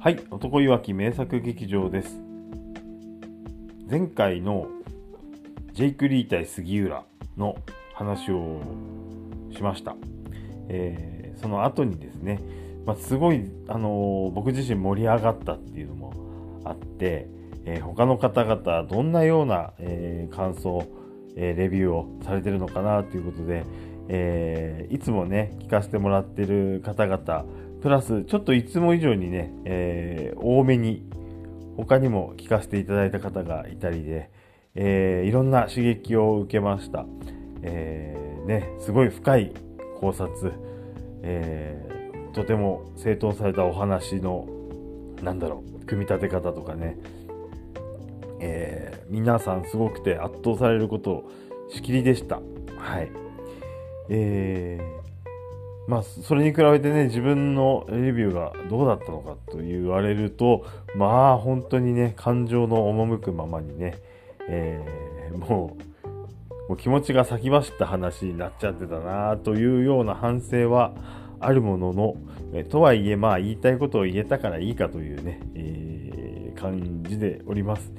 はい、男いわき名作劇場です。前回のジェイク・リー対杉浦の話をしました。えーその後にですね、まあ、すごい、あのー僕自身盛り上がったっていうのもあって、えー他の方々どんなような、えー感想、えレビューをされてるのかなということで、えいつもね聞かせてもらってる方々プラスちょっといつも以上にね、えー多めに他にも聞かせていただいた方がいたりで、えーいろんな刺激を受けました、えーね、すごい深い考察、えーとても整頓されたお話のなんだろう組み立て方とかね、えー皆さんすごくて圧倒されることしきりでした。はい。えーまあそれに比べてね自分のレビューがどうだったのかと言われるとまあ本当にね感情の赴くままにね、えーもうもう気持ちが先走った話になっちゃってたなというような反省はあるものの、えとはいえまあ言いたいことを言えたからいいかというね、えー感じでおります。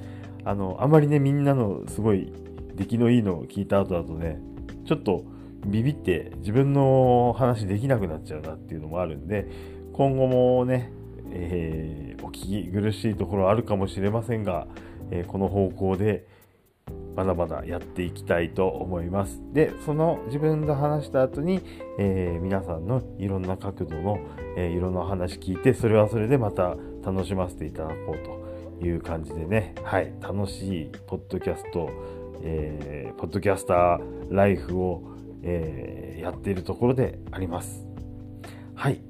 あの、あまりね、みんなのすごい出来のいいのを聞いた後だとね、ちょっとビビって自分の話できなくなっちゃうなっていうのもあるんで、今後もね、えーお聞き苦しいところあるかもしれませんが、えーこの方向でまだまだやっていきたいと思います。で、その自分が話した後に、えー皆さんのいろんな角度の、えーいろんな話聞いて、それはそれでまた楽しませていただこうという感じでね、はい、楽しいポッドキャスト、えーポッドキャスターライフを、えーやっているところであります。はい。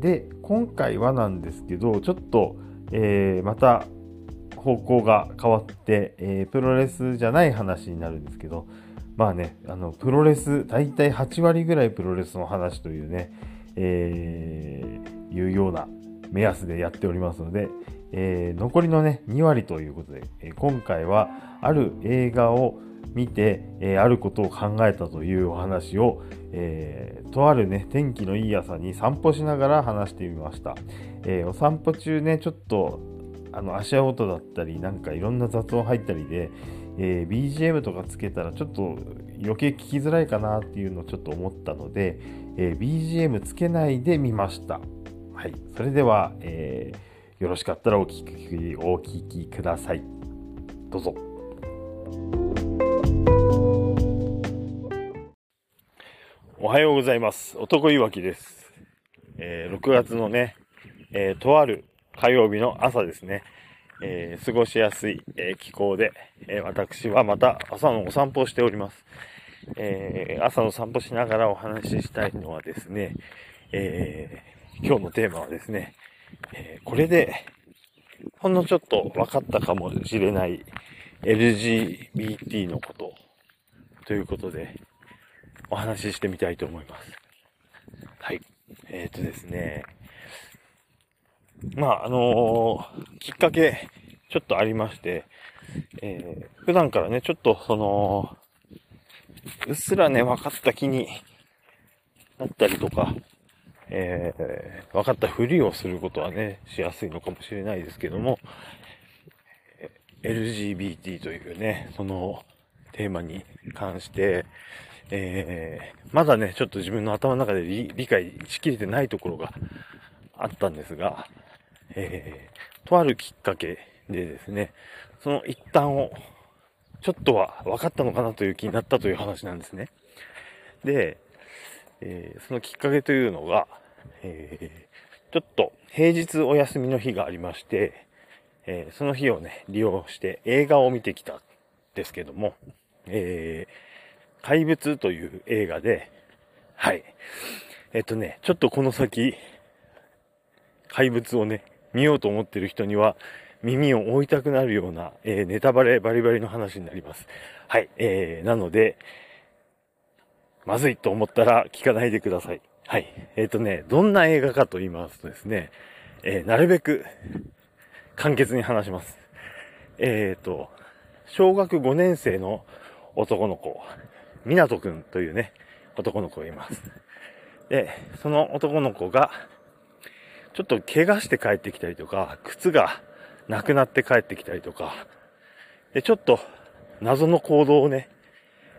で、今回はなんですけど、ちょっと、えーまた方向が変わって、えープロレスじゃない話になるんですけど、まあね、あの、プロレス、大体8割ぐらいプロレスの話というね、えーいうような目安でやっておりますので、えー残りのね、2割ということで、え今回はある映画を見て、えーあることを考えたというお話を、えーとあるね、天気のいい朝に散歩しながら話してみました。えーお散歩中ね、ちょっとあの足音だったり、なんかいろんな雑音入ったりで、え BGM とかつけたらちょっと余計聞きづらいかなっていうのをちょっと思ったので、え BGM つけないで見ました。はい。それでは、えよろしかったらお聞き、お聞きください。どうぞ。おはようございます。男いわきです。えー6月のね、えーとある火曜日の朝ですね、えー過ごしやすい、え気候で、え私はまた朝のお散歩をしております。え朝の散歩しながらお話ししたいのはですね、え今日のテーマはですね、えこれで、ほんのちょっと分かったかもしれない LGBT のことということで、お話ししてみたいと思います。はい。えっ、とですね、まあ、あのーきっかけ、ちょっとありまして、えー普段からね、ちょっとその、うっすらね、分かった気になったりとか、えー分かったふりをすることはね、しやすいのかもしれないですけども、えー LGBT というね、そのテーマに関して、えーまだね、ちょっと自分の頭の中で理解しきれてないところがあったんですが、えーとあるきっかけでですね、その一端をちょっとは分かったのかなという気になったという話なんですね。で、えーそのきっかけというのが、えーちょっと平日お休みの日がありまして、えーその日をね、利用して映画を見てきたんですけども、えー怪物という映画で、はい。えっとね、ちょっとこの先、怪物をね、見ようと思ってる人には、耳を置いたくなるような、えーネタバレバリバリの話になります。はい。えーなので、まずいと思ったら聞かないでください。はい。えっ、とね、どんな映画かと言いますとですね、えーなるべく簡潔に話します。えっ、と、小学5年生の男の子、湊くんというね、男の子がいます。で、その男の子が、ちょっと怪我して帰ってきたりとか、靴がなくなって帰ってきたりとか、で、ちょっと謎の行動をね、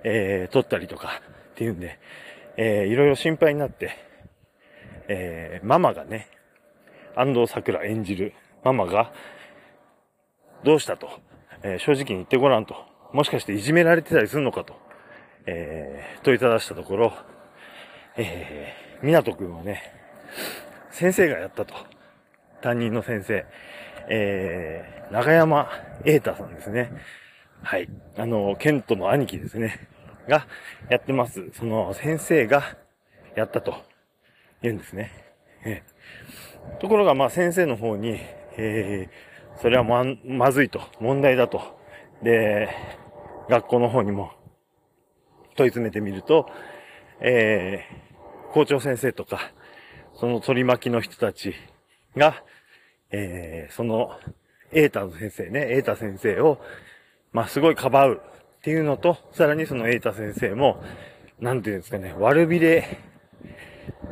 えー、取ったりとかっていうんで、えー、いろいろ心配になって、えー、ママがね、安藤桜演じるママが、どうしたと、えー、正直に言ってごらんと、もしかしていじめられてたりするのかと、えー、問いただしたところ、えー、港くんはね、先生がやったと。担任の先生。えー、長山瑛太さんですね。はい。あの、ケントの兄貴ですね。が、やってます。その、先生が、やったと、言うんですね。えー、ところが、ま、先生の方に、えー、それはま、まずいと、問題だと。で、学校の方にも、問い詰めてみると、えー、校長先生とか、その取り巻きの人たちが、えー、その、エータの先生ね、エータ先生を、まあ、すごいかばうっていうのと、さらにそのエータ先生も、なんていうんですかね、悪びれ、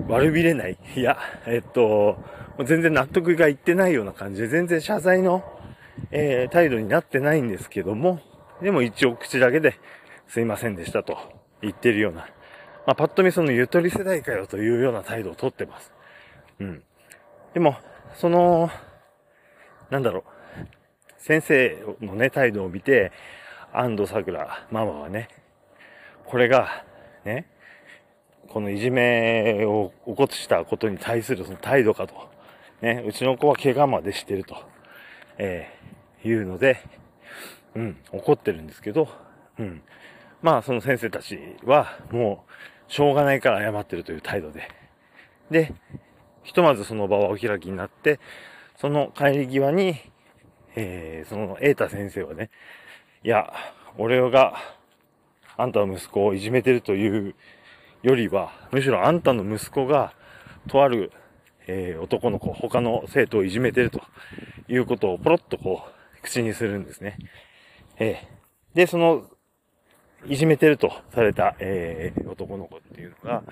悪びれない。いや、えっと、全然納得がいってないような感じで、全然謝罪の、えー、態度になってないんですけども、でも一応口だけで、すいませんでしたと言ってるような、まあ、パッと見そのゆとり世代かよというような態度をとってます。うん。でも、その、なんだろう、先生のね、態度を見て、安藤桜ママはね、これが、ね、このいじめを起こしたことに対するその態度かと。ね、うちの子は怪我までしてると、えー、いうので、うん、怒ってるんですけど、うん。まあ、その先生たちは、もう、しょうがないから謝ってるという態度で。で、ひとまずその場はお開きになって、その帰り際に、えー、その、瑛太先生はね、いや、俺が、あんたの息子をいじめてるというよりは、むしろあんたの息子が、とある、えー、男の子、他の生徒をいじめてるということをポロッとこう、口にするんですね。えー、で、その、いじめてるとされた、えー、男の子っていうのが、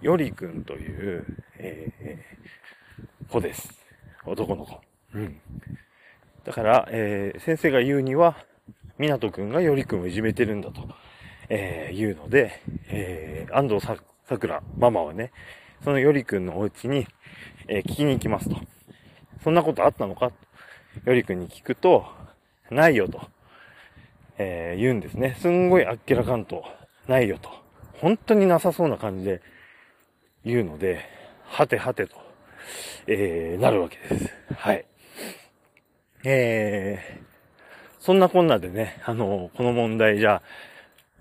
よりくんという、えー、子です。男の子。うん。だから、えー、先生が言うには、みなとくんがよりくんをいじめてるんだと、えー、言うので、えー、安藤さ、さくら、ママはね、そのよりくんのお家に、えー、聞きに行きますと。そんなことあったのかよりくんに聞くと、ないよと、えー、言うんですね。すんごいあっけらかんと、ないよと。本当になさそうな感じで、いうので、はてはてと、えー、なるわけです。はい。えー、そんなこんなでね、あの、この問題じゃ、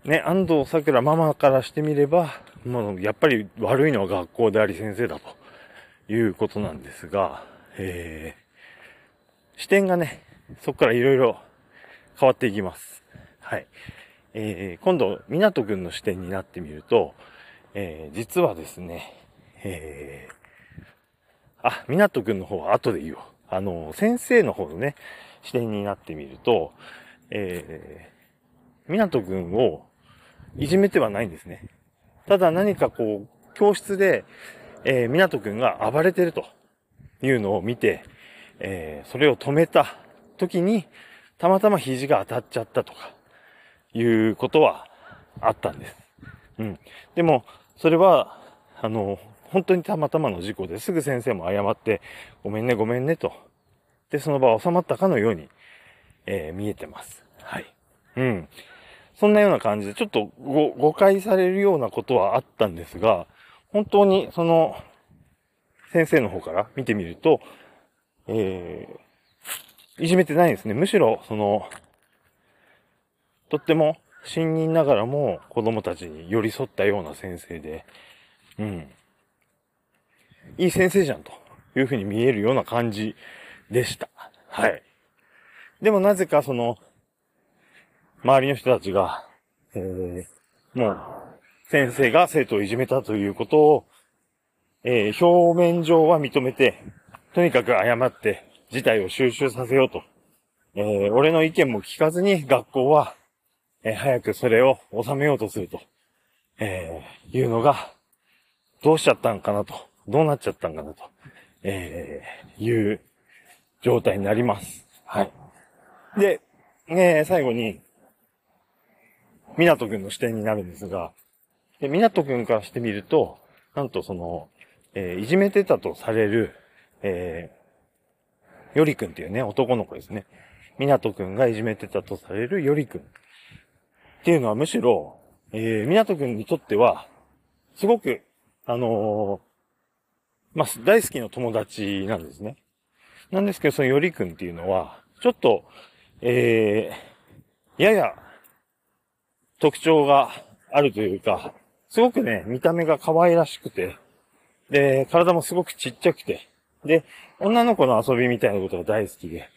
ね、安藤桜ママからしてみれば、もうやっぱり悪いのは学校であり先生だということなんですが、えー、視点がね、そこからいろいろ変わっていきます。はい。えー、今度、港くんの視点になってみると、えー、実はですね、えー、あ、みなとくんの方は後で言おう。あの、先生の方のね、視点になってみると、えー、みなとくんをいじめてはないんですね。ただ何かこう、教室で、えー、みなとくんが暴れてるというのを見て、えー、それを止めた時に、たまたま肘が当たっちゃったとか、いうことはあったんです。うん。でも、それは、あの、本当にたまたまの事故ですぐ先生も謝って、ごめんね、ごめんねと。で、その場は収まったかのように、えー、見えてます。はい。うん。そんなような感じで、ちょっとご誤解されるようなことはあったんですが、本当にその、先生の方から見てみると、えー、いじめてないんですね。むしろ、その、とっても新任ながらも子供たちに寄り添ったような先生で、うん。いい先生じゃんというふうに見えるような感じでした。はい。でもなぜかその、周りの人たちが、えー、もう、先生が生徒をいじめたということを、えー、表面上は認めて、とにかく謝って、事態を収集させようと。えー、俺の意見も聞かずに学校はえー、早くそれを収めようとすると、えー、いうのが、どうしちゃったんかなとどうなっちゃったんかなと、えー、いう状態になります。はい。で、えー、最後に、港くんの視点になるんですが、で、港くんからしてみると、なんとその、えー、いじめてたとされる、えー、よりくんっていうね、男の子ですね。港くんがいじめてたとされるよりくん。っていうのはむしろ、えー、港くんにとっては、すごく、あのー、まあ、大好きな友達なんですね。なんですけど、そのよりくんっていうのは、ちょっと、えー、やや、特徴があるというか、すごくね、見た目が可愛らしくて、で、体もすごくちっちゃくて、で、女の子の遊びみたいなことが大好きで、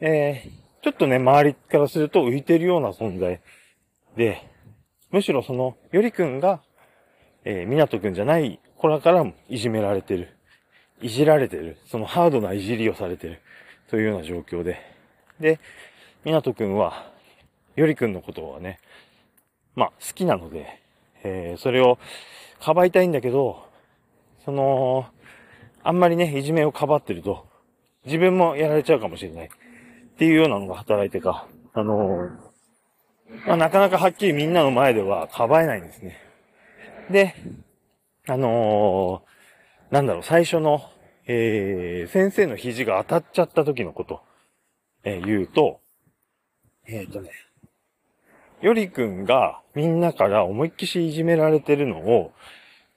えー、ちょっとね、周りからすると浮いてるような存在で、むしろその、よりくんが、えー、みなとくんじゃない子らからもいじめられてる。いじられてる。そのハードないじりをされてる。というような状況で。で、みなとくんは、よりくんのことはね、まあ、好きなので、えー、それを、かばいたいんだけど、その、あんまりね、いじめをかばってると、自分もやられちゃうかもしれない。っていうようなのが働いてか、あのーまあ、なかなかはっきりみんなの前ではかばえないんですね。で、あのー、なんだろう、最初の、えー、先生の肘が当たっちゃった時のこと、えー、言うと、えっ、ー、とね、よりくんがみんなから思いっきしいじめられてるのを、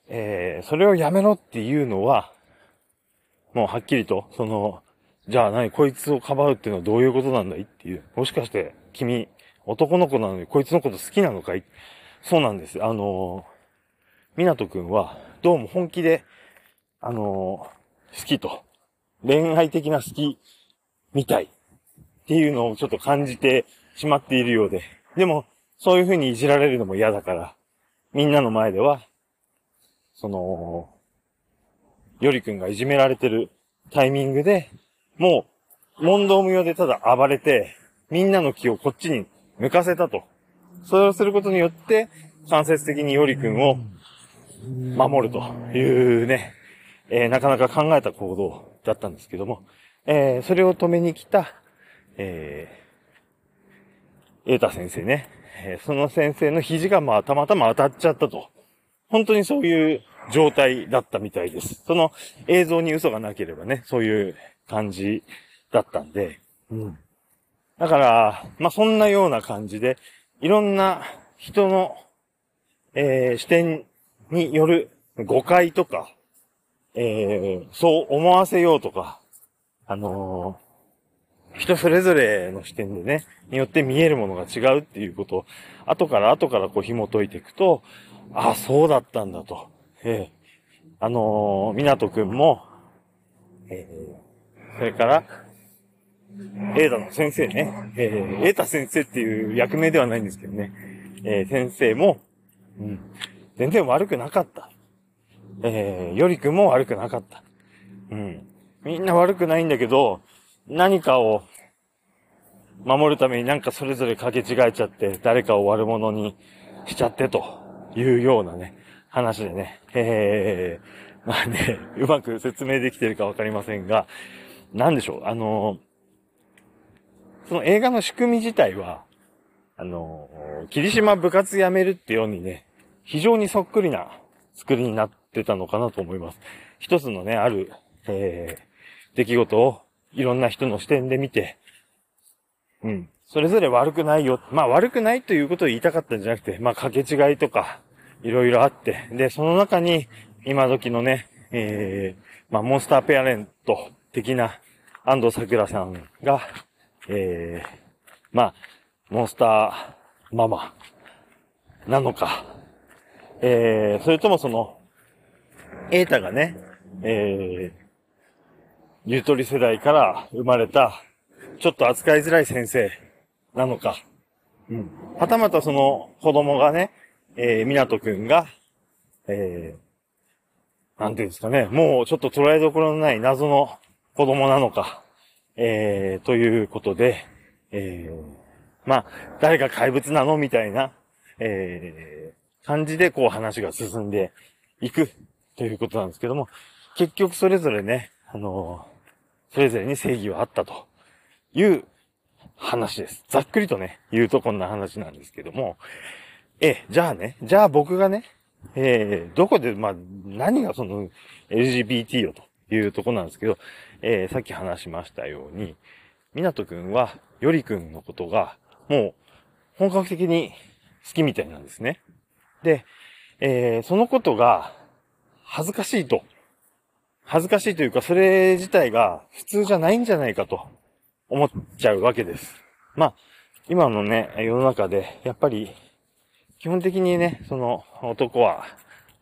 えー、それをやめろっていうのは、もうはっきりと、その、じゃあ何、こいつをかばうっていうのはどういうことなんだいっていう。もしかして、君、男の子なのにこいつのこと好きなのかい？そうなんです。あのー、みなとくんは、どうも本気で、あのー、好きと。恋愛的な好き、みたい。っていうのをちょっと感じてしまっているようで。でも、そういう風にいじられるのも嫌だから、みんなの前では、その、よりくんがいじめられてるタイミングで、もう、問答無用でただ暴れて、みんなの気をこっちに向かせたと。それをすることによって、間接的によりくんを守るというね、えー、なかなか考えた行動だったんですけども、えー、それを止めに来た、えー、エータ先生ね、えー、その先生の肘がまあたまたま当たっちゃったと。本当にそういう状態だったみたいです。その映像に嘘がなければね、そういう感じだったんで、うん。だから、まあ、そんなような感じで、いろんな人の、えー、視点による誤解とか、えー、そう思わせようとか、あのー、人それぞれの視点でね、によって見えるものが違うっていうことを、後から後からこう紐解いていくと、ああ、そうだったんだと。えー、あのー、みなとくんも、えー、それから、エータの先生ね、えー、エータ先生っていう役名ではないんですけどね、えー、先生も、うん、全然悪くなかった。えー、よりくんも悪くなかった。うん。みんな悪くないんだけど、何かを守るためになんかそれぞれ掛け違えちゃって、誰かを悪者にしちゃってというようなね、話でね、えー、まあね、うまく説明できてるかわかりませんが、なんでしょう、あのその映画の仕組み自体は、あの、霧島部活やめるってようにね、非常にそっくりな作りになってたのかなと思います。一つのね、ある、えー、出来事をいろんな人の視点で見て、うん。それぞれ悪くないよ。まあ悪くないということを言いたかったんじゃなくて、まあ掛け違いとか、いろいろあって、で、その中に、今時のね、えー、まあモンスターペアレント的な安藤桜さんが、えー、まあ、モンスターママなのか、えー、それともその、エータがね、えー、ゆとり世代から生まれた、ちょっと扱いづらい先生なのか、うん。はたまたその子供がね、えー、みなとくんが、えー、なんていうんですかね、もうちょっと捉えどころのない謎の子供なのか、えー、ということで、えー、まあ、誰が怪物なのみたいな、えー、感じでこう話が進んでいくということなんですけども、結局それぞれね、あのー、それぞれに正義はあったという話です。ざっくりとね、言うとこんな話なんですけども、え、じゃあね、じゃあ僕がね、えー、どこで、まあ、何がその LGBT よというとこなんですけど、えー、さっき話しましたように、みなとくんは、よりくんのことが、もう、本格的に好きみたいなんですね。で、えー、そのことが、恥ずかしいと。恥ずかしいというか、それ自体が普通じゃないんじゃないかと思っちゃうわけです。まあ、今のね、世の中で、やっぱり、基本的にね、その、男は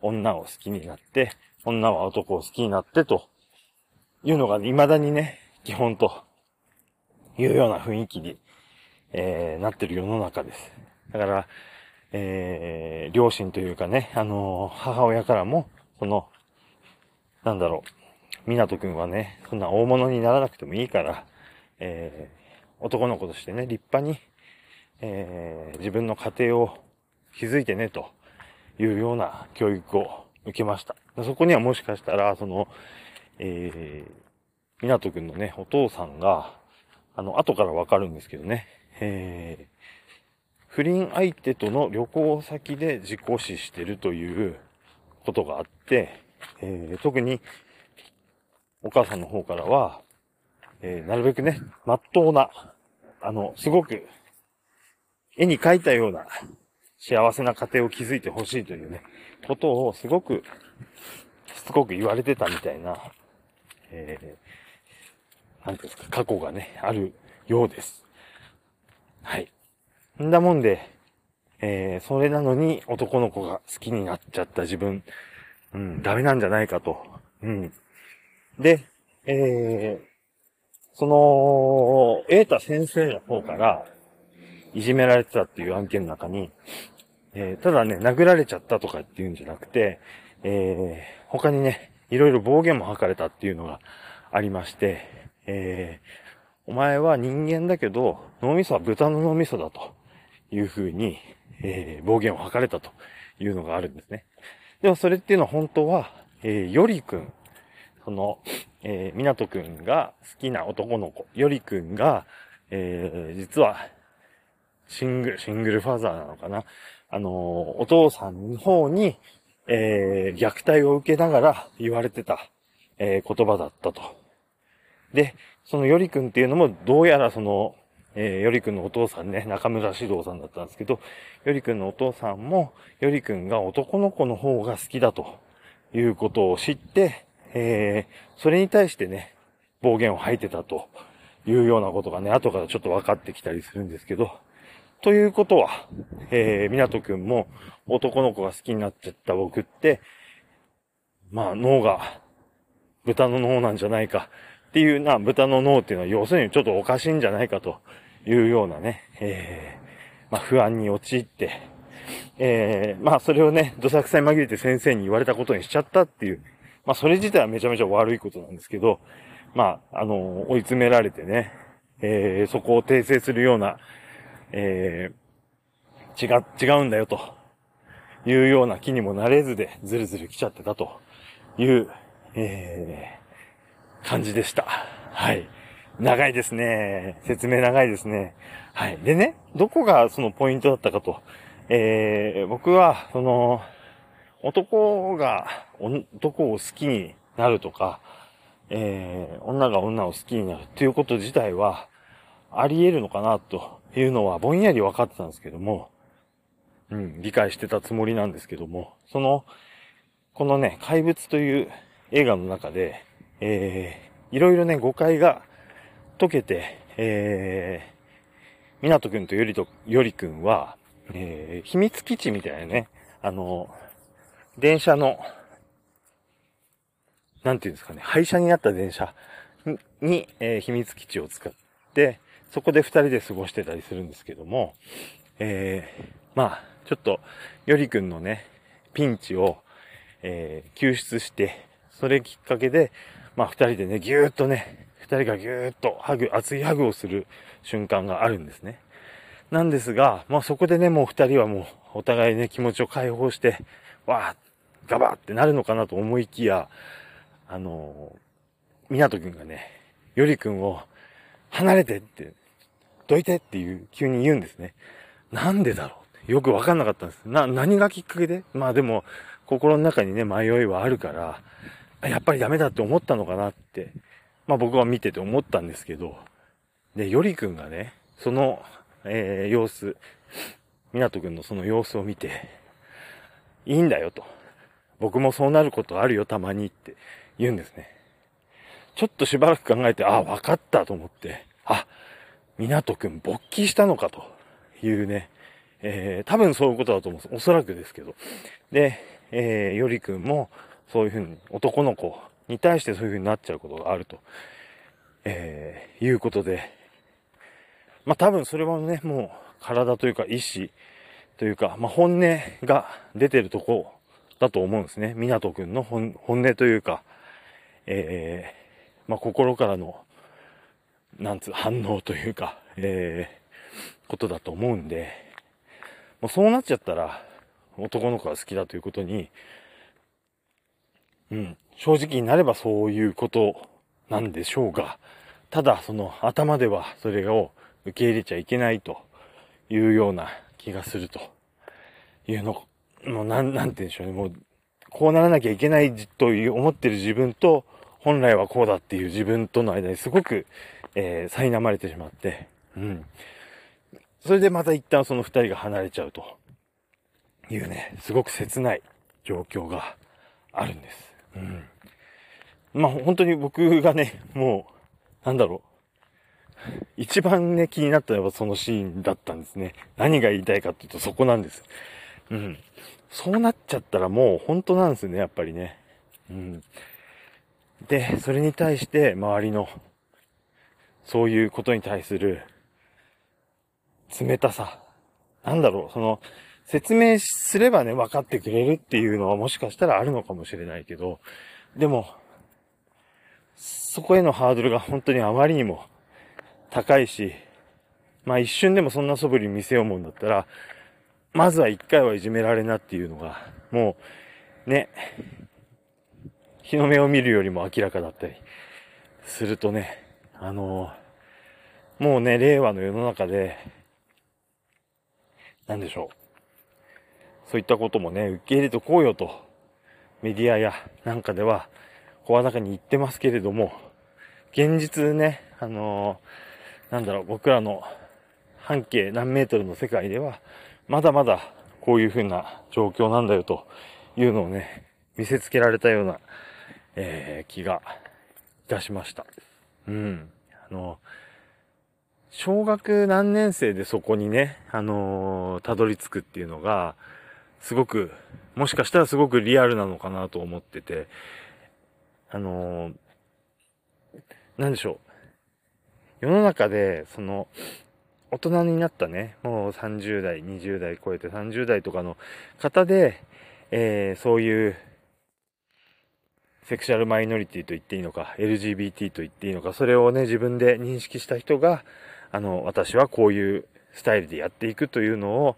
女を好きになって、女は男を好きになってというのが未だにね、基本というような雰囲気に、えー、なってる世の中です。だから、えー、両親というかね、あのー、母親からも、その、なんだろう、港くんはね、そんな大物にならなくてもいいから、えー、男の子としてね、立派に、えー、自分の家庭を築いてね、というような教育を受けました。そこにはもしかしたら、その、えー、港くんのね、お父さんが、あの、後からわかるんですけどね、えー、不倫相手との旅行先で自己死してるということがあって、えー、特にお母さんの方からは、えー、なるべくね、まっとうな、あの、すごく絵に描いたような幸せな家庭を築いてほしいというね、ことをすごくしつこく言われてたみたいな、えー、なんていうんですか、過去がね、あるようです。はい。んだもんで、えー、それなのに男の子が好きになっちゃった自分、うん、ダメなんじゃないかと。うん。で、えー、その、瑛太先生の方から、いじめられてたっていう案件の中に、えー、ただね、殴られちゃったとかっていうんじゃなくて、えー、他にね、いろいろ暴言も吐かれたっていうのがありまして、えー、お前は人間だけど、脳みそは豚の脳みそだというふうに、えー、暴言を吐かれたというのがあるんですね。でもそれっていうのは本当は、えー、よりくん、その、えー、みなとくんが好きな男の子、よりくんが、えー、実は、シングル、シングルファザーなのかなあのー、お父さんの方に、えー、虐待を受けながら言われてた、えー、言葉だったと。で、そのよりくんっていうのも、どうやらその、えー、よりくんのお父さんね、中村獅童さんだったんですけど、よりくんのお父さんも、よりくんが男の子の方が好きだということを知って、えー、それに対してね、暴言を吐いてたというようなことがね、後からちょっと分かってきたりするんですけど、ということは、えー、みなとくんも男の子が好きになっちゃった僕って、まあ脳が豚の脳なんじゃないかっていうな、豚の脳っていうのは要するにちょっとおかしいんじゃないかというようなね、えー、まあ不安に陥って、えー、まあそれをね、どさくさに紛れて先生に言われたことにしちゃったっていう、まあそれ自体はめちゃめちゃ悪いことなんですけど、まあ、あの、追い詰められてね、えー、そこを訂正するような、えー、違、違うんだよと、いうような気にもなれずで、ずるずる来ちゃってたという、えー、感じでした。はい。長いですね。説明長いですね。はい。でね、どこがそのポイントだったかと。えー、僕は、その、男が男を好きになるとか、えー、女が女を好きになるっていうこと自体は、あり得るのかなというのはぼんやり分かってたんですけども、うん、理解してたつもりなんですけども、その、このね、怪物という映画の中で、えー、いろいろね、誤解が解けて、えー、みなとくんとよりと、よりくんは、えー、秘密基地みたいなね、あの、電車の、なんていうんですかね、廃車になった電車に、えー、秘密基地を使って、そこで二人で過ごしてたりするんですけども、えー、まあ、ちょっと、よりくんのね、ピンチを、えー、救出して、それきっかけで、まあ二人でね、ぎゅーっとね、二人がぎゅーっとハグ、熱いハグをする瞬間があるんですね。なんですが、まあそこでね、もう二人はもうお互いね、気持ちを解放して、わー、ガバーってなるのかなと思いきや、あのー、湊くんがね、よりくんを離れてって、どいてっていう、急に言うんですね。なんでだろうよくわかんなかったんです。な、何がきっかけで？まあでも、心の中にね、迷いはあるから、やっぱりダメだって思ったのかなって、まあ僕は見てて思ったんですけど、で、よりくんがね、その、えー、様子、みなとくんのその様子を見て、いいんだよと。僕もそうなることあるよ、たまにって言うんですね。ちょっとしばらく考えて、あ、わかったと思って、あ、みなとくん勃起したのかというね、えー、多分そういうことだと思うんです。おそらくですけど。で、えー、よりくんも、そういうふうに、男の子に対してそういうふうになっちゃうことがあると、えー、いうことで、まあ多分それはね、もう体というか意志というか、まあ本音が出てるとこだと思うんですね。港くんの本音というか、えー、まあ心からの、なんつう、反応というか、えー、ことだと思うんで、もうそうなっちゃったら、男の子が好きだということに、うん、正直になればそういうことなんでしょうが、ただその頭ではそれを受け入れちゃいけないというような気がするというの、もうなん、なんて言うんでしょうね、もうこうならなきゃいけないという思ってる自分と、本来はこうだっていう自分との間にすごく、えー、苛まれてしまって、うん。それでまた一旦その二人が離れちゃうというね、すごく切ない状況があるんです。うん。まあ本当に僕がね、もう、なんだろう。一番ね、気になったのはそのシーンだったんですね。何が言いたいかっていうとそこなんです。うん。そうなっちゃったらもう本当なんですよね、やっぱりね。うん。で、それに対して周りの、そういうことに対する冷たさ。なんだろう、その、説明すればね、分かってくれるっていうのはもしかしたらあるのかもしれないけど、でも、そこへのハードルが本当にあまりにも高いし、まあ一瞬でもそんな素振り見せようもんだったら、まずは一回はいじめられなっていうのが、もう、ね、日の目を見るよりも明らかだったりするとね、あのもうね、令和の世の中で、なんでしょう。そういったこともね、受け入れてこうよと、メディアやなんかでは、声高に言ってますけれども、現実ね、あのー、なんだろう、僕らの半径何メートルの世界では、まだまだこういう風な状況なんだよというのをね、見せつけられたような、えー、気がいたしました。うん。あの、小学何年生でそこにね、あのー、たどり着くっていうのが、すごく、もしかしたらすごくリアルなのかなと思ってて、あのー、なんでしょう。世の中で、その、大人になったね、もう30代、20代超えて30代とかの方で、えー、そういう、セクシャルマイノリティと言っていいのか、LGBT と言っていいのか、それをね、自分で認識した人が、あの、私はこういうスタイルでやっていくというのを、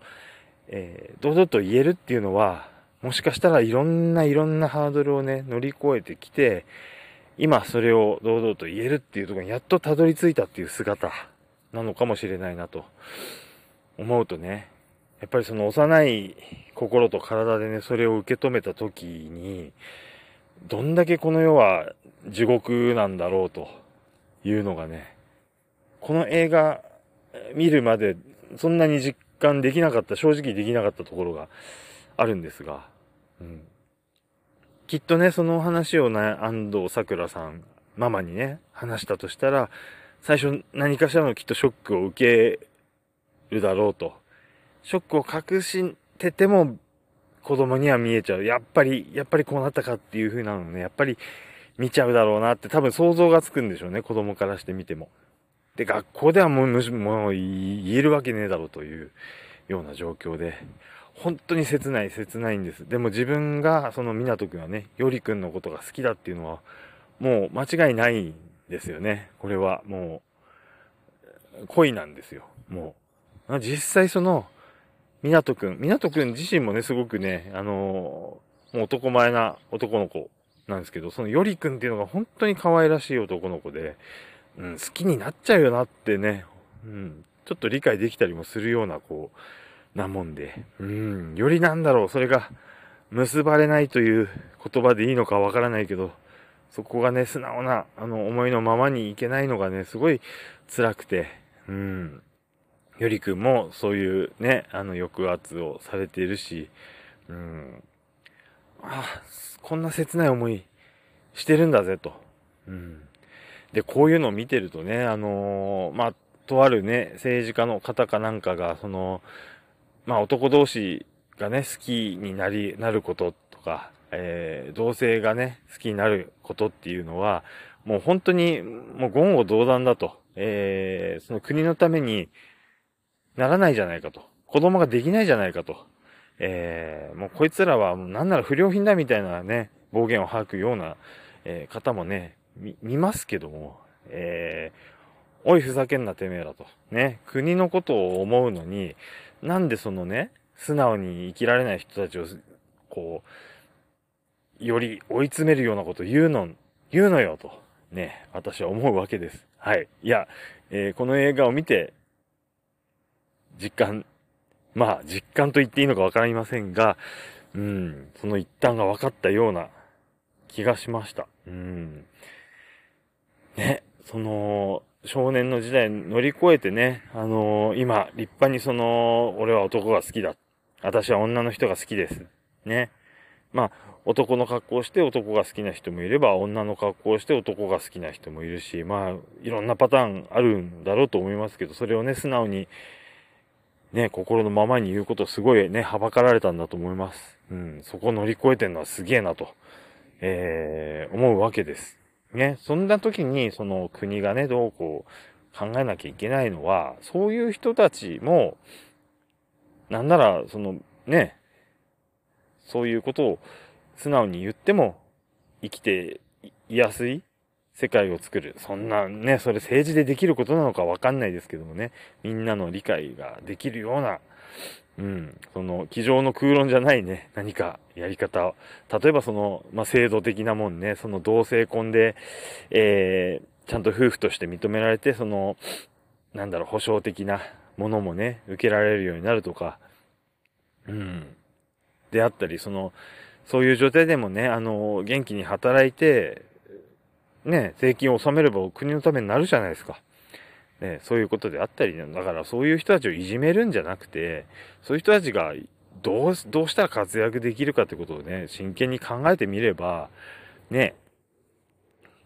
えー、堂々と言えるっていうのは、もしかしたらいろんないろんなハードルをね、乗り越えてきて、今それを堂々と言えるっていうところにやっとたどり着いたっていう姿なのかもしれないなと思うとね、やっぱりその幼い心と体でね、それを受け止めた時に、どんだけこの世は地獄なんだろうというのがね、この映画見るまでそんなに実感できなかった、正直できなかったところがあるんですが、うん。きっとね、その話をね、安藤桜さん、ママにね、話したとしたら、最初何かしらのきっとショックを受けるだろうと。ショックを隠してても、子供には見えちゃう。やっぱり、やっぱりこうなったかっていう風なのね、やっぱり見ちゃうだろうなって多分想像がつくんでしょうね、子供からしてみても。で、学校ではもうもう言えるわけねえだろうというような状況で、本当に切ない切ないんです。でも自分が、その湊くんはね、よりくんのことが好きだっていうのは、もう間違いないんですよね。これはもう、恋なんですよ。もう。実際その、湊くん、湊くん自身もね、すごくね、あのー、もう男前な男の子なんですけど、そのよりくんっていうのが本当に可愛らしい男の子で、うん、好きになっちゃうよなってね、うん、ちょっと理解できたりもするような、こう、なもんで、うん、よりなんだろう、それが、結ばれないという言葉でいいのかわからないけど、そこがね、素直な、あの、思いのままにいけないのがね、すごい辛くて、うん。よりくんもそういうね、あの、抑圧をされているし、うん。ああ、こんな切ない思いしてるんだぜと。うん。で、こういうのを見てるとね、あのー、まあ、とあるね、政治家の方かなんかが、その、まあ、男同士がね、好きになり、なることとか、えー、同性がね、好きになることっていうのは、もう本当に、もう言語道断だと。えー、その国のためにならないじゃないかと。子供ができないじゃないかと。えー、もうこいつらはなんなら不良品だみたいなね、暴言を吐くような、えー、方もね、見、ますけども、えー、おいふざけんなてめえらと。ね、国のことを思うのに、なんでそのね、素直に生きられない人たちを、こう、より追い詰めるようなこと言うの、言うのよと、ね、私は思うわけです。はい。いや、えー、この映画を見て、実感、まあ、実感と言っていいのかわかりませんが、うん、その一端が分かったような気がしました。うん。ね、その、少年の時代乗り越えてね、あのー、今、立派にその、俺は男が好きだ。私は女の人が好きです。ね。まあ、男の格好をして男が好きな人もいれば、女の格好をして男が好きな人もいるし、まあ、いろんなパターンあるんだろうと思いますけど、それをね、素直に、ね、心のままに言うことすごいね、はばかられたんだと思います。うん、そこを乗り越えてんのはすげえなと、えー、思うわけです。ね、そんな時に、その国がね、どうこう考えなきゃいけないのは、そういう人たちも、なんなら、その、ね、そういうことを素直に言っても生きていやすい世界を作る。そんなね、それ政治でできることなのかわかんないですけどもね、みんなの理解ができるような、うん、その、机上の空論じゃないね、何かやり方例えばその、まあ、制度的なもんね、その同性婚で、えー、ちゃんと夫婦として認められて、その、なんだろう、保障的なものもね、受けられるようになるとか、うん。であったり、その、そういう状態でもね、あの、元気に働いて、ね、税金を納めれば国のためになるじゃないですか。ね、そういうことであったり、ねだからそういう人たちをいじめるんじゃなくて、そういう人たちがどう、どうしたら活躍できるかってことをね、真剣に考えてみれば、ね、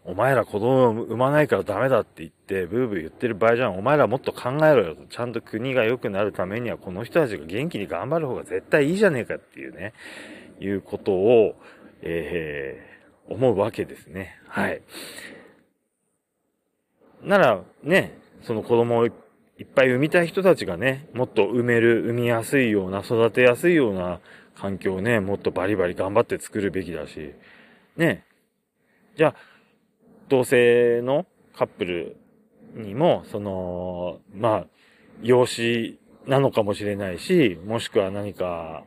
お前ら子供を産まないからダメだって言って、ブーブー言ってる場合じゃん。お前らもっと考えろよと。ちゃんと国が良くなるためには、この人たちが元気に頑張る方が絶対いいじゃねえかっていうね、いうことを、えー、思うわけですね。はい。なら、ね、その子供をいっぱい産みたい人たちがね、もっと産める、産みやすいような、育てやすいような環境をね、もっとバリバリ頑張って作るべきだし、ね。じゃあ、同性のカップルにも、その、まあ、養子なのかもしれないし、もしくは何か、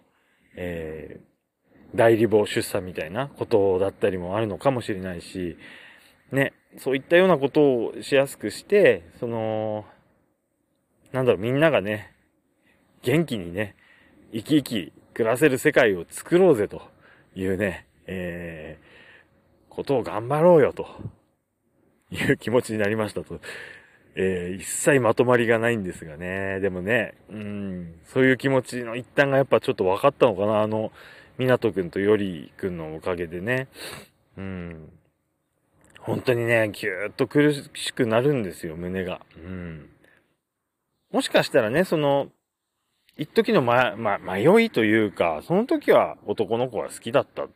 えー、代理母出産みたいなことだったりもあるのかもしれないし、ね、そういったようなことをしやすくして、その、なんだろう、みんながね、元気にね、生き生き暮らせる世界を作ろうぜというね、えー、ことを頑張ろうよという気持ちになりましたと。えー、一切まとまりがないんですがね。でもね、うん、そういう気持ちの一端がやっぱちょっと分かったのかな。あの、港くんとよりくんのおかげでね。うん。本当にね、ぎゅーっと苦しくなるんですよ、胸が。うん。もしかしたらね、その、一時のま、ま、迷いというか、その時は男の子が好きだったっ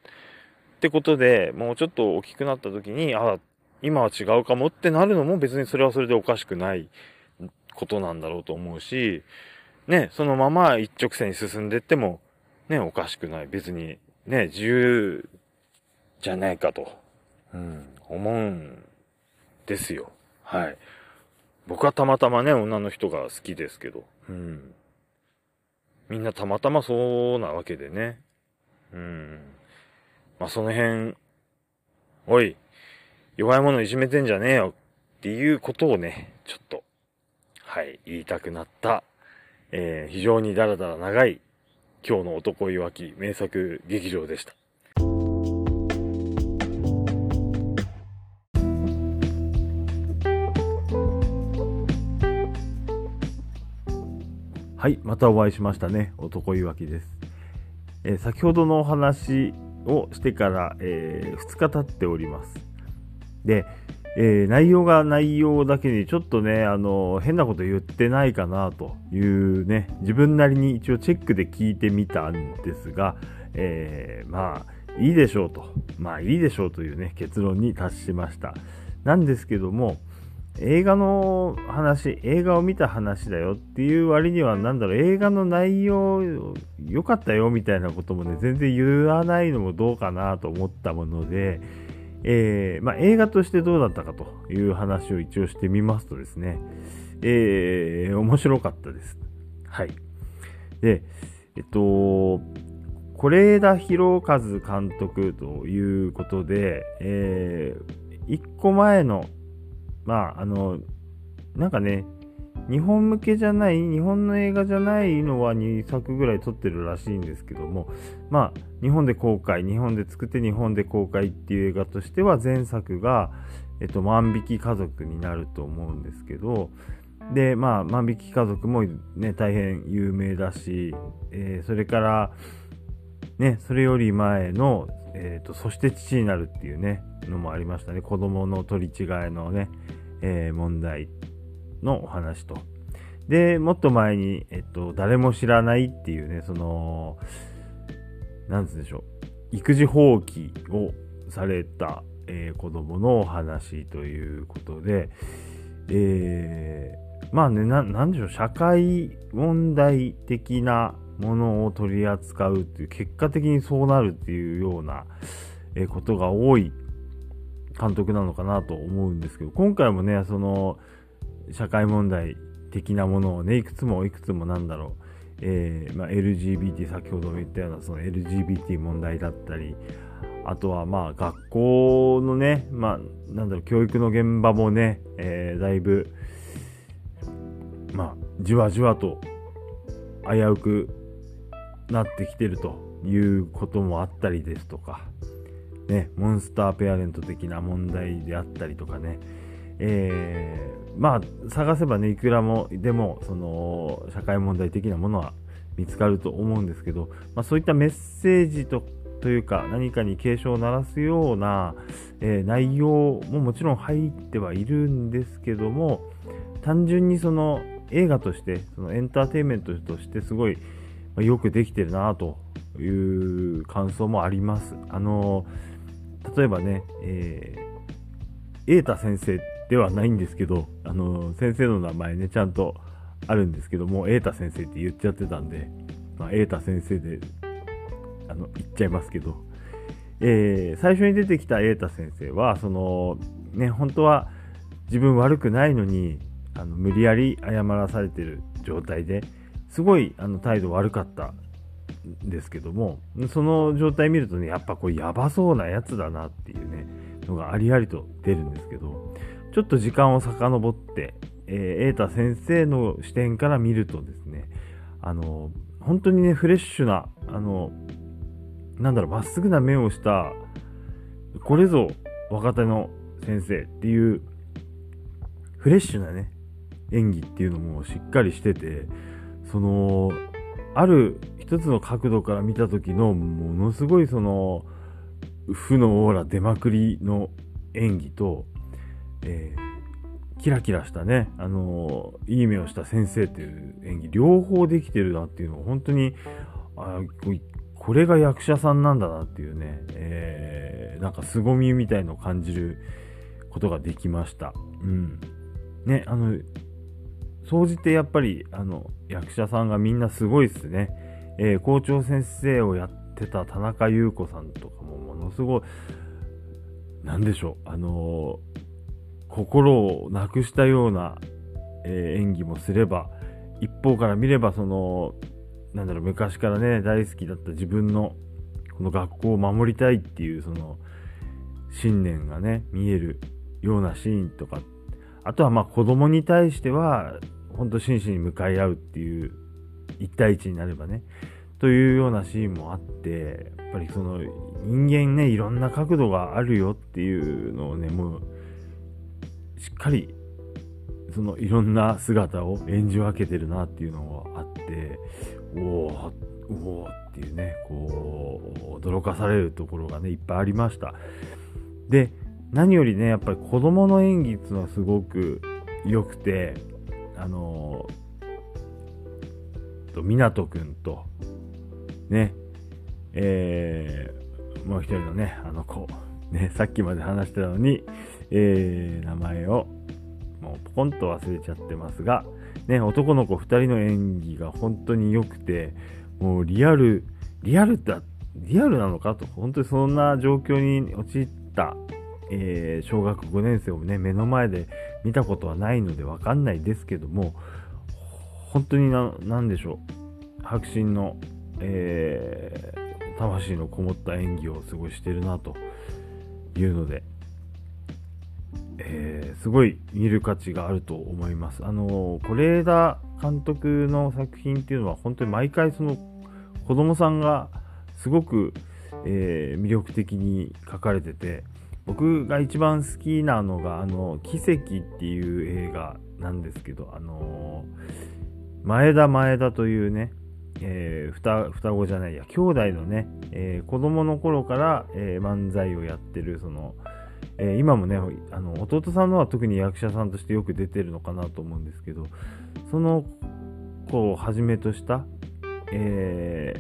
てことで、もうちょっと大きくなった時に、あ、今は違うかもってなるのも別にそれはそれでおかしくないことなんだろうと思うし、ね、そのまま一直線に進んでいっても、ね、おかしくない。別に、ね、自由じゃないかと、うん、思うんですよ。はい。僕はたまたまね、女の人が好きですけど、うん。みんなたまたまそうなわけでね。うん。まあ、その辺、おい、弱い者いじめてんじゃねえよっていうことをね、ちょっと、はい、言いたくなった、えー、非常にダラダラ長い今日の男いわき名作劇場でした。はい、またお会いしましたね。男いわきです。えー、先ほどのお話をしてから、えー、2日経っております。で、えー、内容が内容だけにちょっとね、あの、変なこと言ってないかなというね、自分なりに一応チェックで聞いてみたんですが、えー、まあ、いいでしょうと。まあ、いいでしょうというね、結論に達しました。なんですけども、映画の話、映画を見た話だよっていう割には、なんだろう、映画の内容良かったよみたいなこともね、全然言わないのもどうかなと思ったもので、えー、まあ、映画としてどうだったかという話を一応してみますとですね、えー、面白かったです。はい。で、えっと、是枝裕和監督ということで、えー、一個前のまあ、あの、なんかね、日本向けじゃない、日本の映画じゃないのは2作ぐらい撮ってるらしいんですけども、まあ、日本で公開、日本で作って日本で公開っていう映画としては前作が、えっと、万引き家族になると思うんですけど、で、まあ、万引き家族もね、大変有名だし、えー、それから、ね、それより前の、えーと、そして父になるっていうね、のもありましたね。子供の取り違いのね、えー、問題のお話と。で、もっと前に、えっと、誰も知らないっていうね、その、なんつうんでしょう、育児放棄をされた、えー、子供のお話ということで、えー、まあね、な、んでしょう、社会問題的なものを取り扱うっていう、結果的にそうなるっていうような、えー、ことが多い監督なのかなと思うんですけど、今回もね、その、社会問題的なものをね、いくつもいくつもなんだろう、えー、まあ、LGBT、先ほども言ったようなその LGBT 問題だったり、あとはまあ学校のね、まあなんだろう、教育の現場もね、えー、だいぶ、まあ、じわじわと危うくなってきてるということもあったりですとか、ね、モンスターペアレント的な問題であったりとかね、えー、まあ、探せばね、いくらも、でも、その、社会問題的なものは見つかると思うんですけど、まあ、そういったメッセージとというか、何かに警鐘を鳴らすような、えー、内容ももちろん入ってはいるんですけども、単純にその映画として、そのエンターテインメントとしてすごい、ま、よくできてるなという感想もあります。あの例えばね、えー、瑛太先生ではないんですけど、あの、先生の名前ね、ちゃんとあるんですけども、瑛太先生って言っちゃってたんで、まあ、瑛太先生で、あの、言っちゃいますけど、えー、最初に出てきた瑛太先生は、その、ね、本当は自分悪くないのに、あの無理やり謝らされてる状態ですごいあの態度悪かったんですけども、その状態見るとね、やっぱこれやばそうなやつだなっていうね、のがありありと出るんですけど、ちょっと時間を遡って、えー、瑛太先生の視点から見るとですね、あの、本当にね、フレッシュな、あの、なんだろう、まっすぐな目をした、これぞ若手の先生っていう、フレッシュなね、演技っていうのもしっかりしてて、その、ある一つの角度から見た時のものすごいその負のオーラ出まくりの演技と、えー、キラキラしたね、あのー、いい目をした先生っていう演技両方できてるなっていうのを本当にあこれが役者さんなんだなっていうね、えー、なんか凄みみたいのを感じることができました。うん。ね、あの、総じてやっぱり、あの、役者さんがみんなすごいっすね。えー、校長先生をやってた田中優子さんとかもものすごい、なんでしょう、あのー、心をなくしたような、えー、演技もすれば、一方から見れば、その、なんだろう、昔からね、大好きだった自分の、この学校を守りたいっていう、その、信念がね、見えるようなシーンとか、あとはまあ子供に対しては、本当真摯に向かい合うっていう、一対一になればね、というようなシーンもあって、やっぱりその人間ね、いろんな角度があるよっていうのをね、もう、しっかり、そのいろんな姿を演じ分けてるなっていうのがあって、おおおおっていうね、こう、驚かされるところがね、いっぱいありました。で、何よりね、やっぱり子供の演技っていうのはすごく良くて、あのー、と、湊くんと、ね、えー、もう一人のね、あの子、ね、さっきまで話してたのに、えー、名前をもうポコンと忘れちゃってますが、ね、男の子2人の演技が本当に良くて、もうリアル、リアルだ、リアルなのかと、本当にそんな状況に陥った、えー、小学5年生をね、目の前で見たことはないのでわかんないですけども、本当にな、なんでしょう、迫真の、えー、魂のこもった演技を過ごしてるなというので、えー、すごい見る価値があると思います。あの是枝監督の作品っていうのは本当に毎回その子供さんがすごく、えー、魅力的に書かれてて僕が一番好きなのがあの「奇跡」っていう映画なんですけどあの前田前田というねえー、双子じゃないや兄弟のね、えー、子供の頃から、えー、漫才をやってるその、え今もねあの弟さんのは特に役者さんとしてよく出てるのかなと思うんですけどその子をはじめとした、え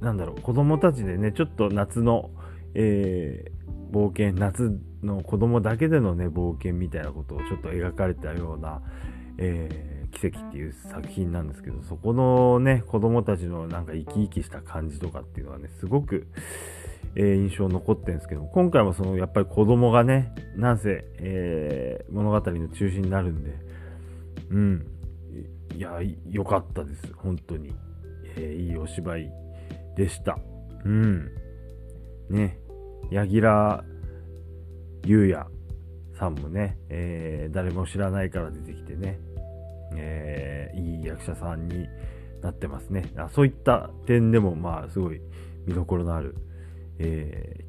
なんだろう子供たちでねちょっと夏の、え冒険夏の子供だけでのね冒険みたいなことをちょっと描かれたような、えー奇跡っていう作品なんですけど、そこのね、子供たちのなんか生き生きした感じとかっていうのはね、すごく、えー、印象残ってるんですけど、今回もそのやっぱり子供がね、なんせ、えー、物語の中心になるんで、うん、いや、良かったです、本当に。えー、いいお芝居でした。うん。ね、柳楽優弥さんもね、え、誰も知らないから出てきてね、えー、いい役者さんになってますね。あそういった点でも、まあ、すごい見どころのある、え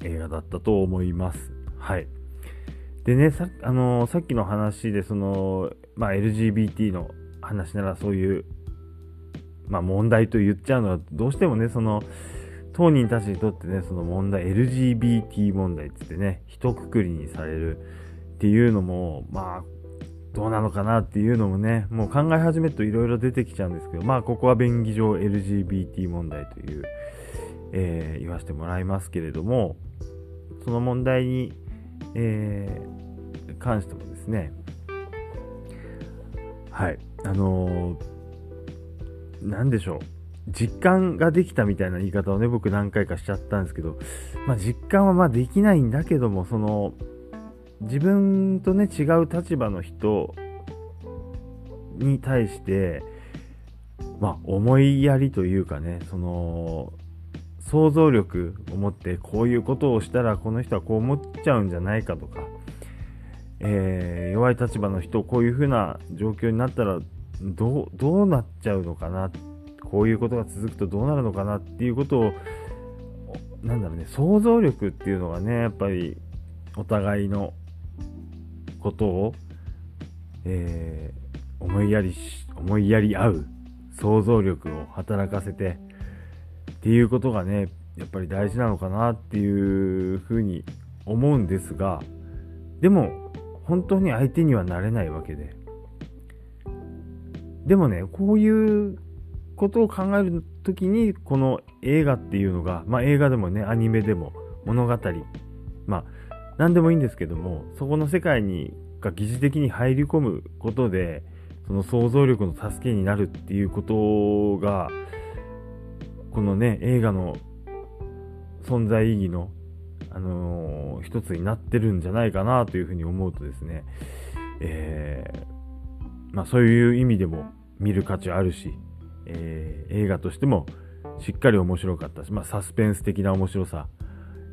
ー、映画だったと思います。はい。でね、さ,、あの、さっきの話で、その、まあ、LGBT の話ならそういう、まあ、問題と言っちゃうのは、どうしてもね、その、当人たちにとってね、その問題、LGBT 問題ってってね、一括りにされるっていうのも、まあ、どうなのかなっていうのもね、もう考え始めるといろいろ出てきちゃうんですけど、まあここは便宜上 LGBT 問題という、えー、言わせてもらいますけれども、その問題に、えー、関してもですね、はい、あのー、でしょう。実感ができたみたいな言い方をね、僕何回かしちゃったんですけど、まあ実感はまあできないんだけども、その、自分とね違う立場の人に対してまあ思いやりというかねその想像力を持ってこういうことをしたらこの人はこう思っちゃうんじゃないかとか、えー、弱い立場の人こういう風な状況になったらどうどうなっちゃうのかなこういうことが続くとどうなるのかなっていうことをなんだろうね想像力っていうのがねやっぱりお互いのことを、えー、思いやり、思いやり合う想像力を働かせてっていうことがね、やっぱり大事なのかなっていうふうに思うんですが、でも本当に相手にはなれないわけで。でもね、こういうことを考えるときに、この映画っていうのが、まあ映画でもね、アニメでも物語、まあ何でもいいんですけども、そこの世界にが疑似的に入り込むことで、その想像力の助けになるっていうことが、このね、映画の存在意義の、あのー、一つになってるんじゃないかなというふうに思うとですね、えー、まあそういう意味でも見る価値あるし、えー、映画としてもしっかり面白かったし、まあサスペンス的な面白さ、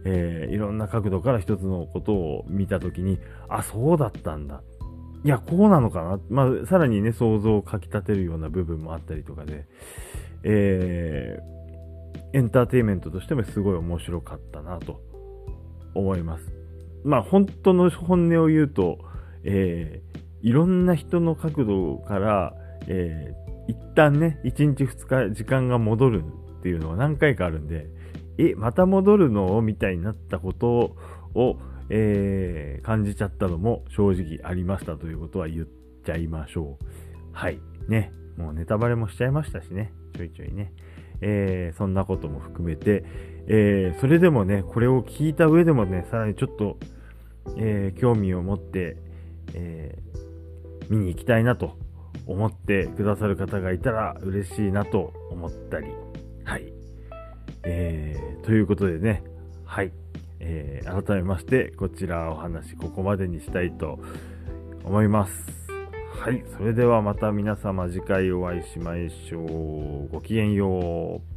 えー、いろんな角度から一つのことを見たときに、あ、そうだったんだ。いや、こうなのかな。まあ、さらにね、想像をかき立てるような部分もあったりとかで、えー、エンターテインメントとしてもすごい面白かったなと思います。まあ、本当の本音を言うと、えー、いろんな人の角度から、えー、一旦ね、1日2日時間が戻るっていうのは何回かあるんで、え、また戻るのみたいになったことを、えー、感じちゃったのも正直ありましたということは言っちゃいましょう。はい。ね。もうネタバレもしちゃいましたしね。ちょいちょいね。えー、そんなことも含めて、えー、それでもね、これを聞いた上でもね、さらにちょっと、えー、興味を持って、え見に行きたいなと思ってくださる方がいたら嬉しいなと思ったり、はい。えー、ということでね、はい。え、改めまして、こちらお話、ここまでにしたいと思います。はい。それではまた皆様次回お会いしましょう。ごきげんよう。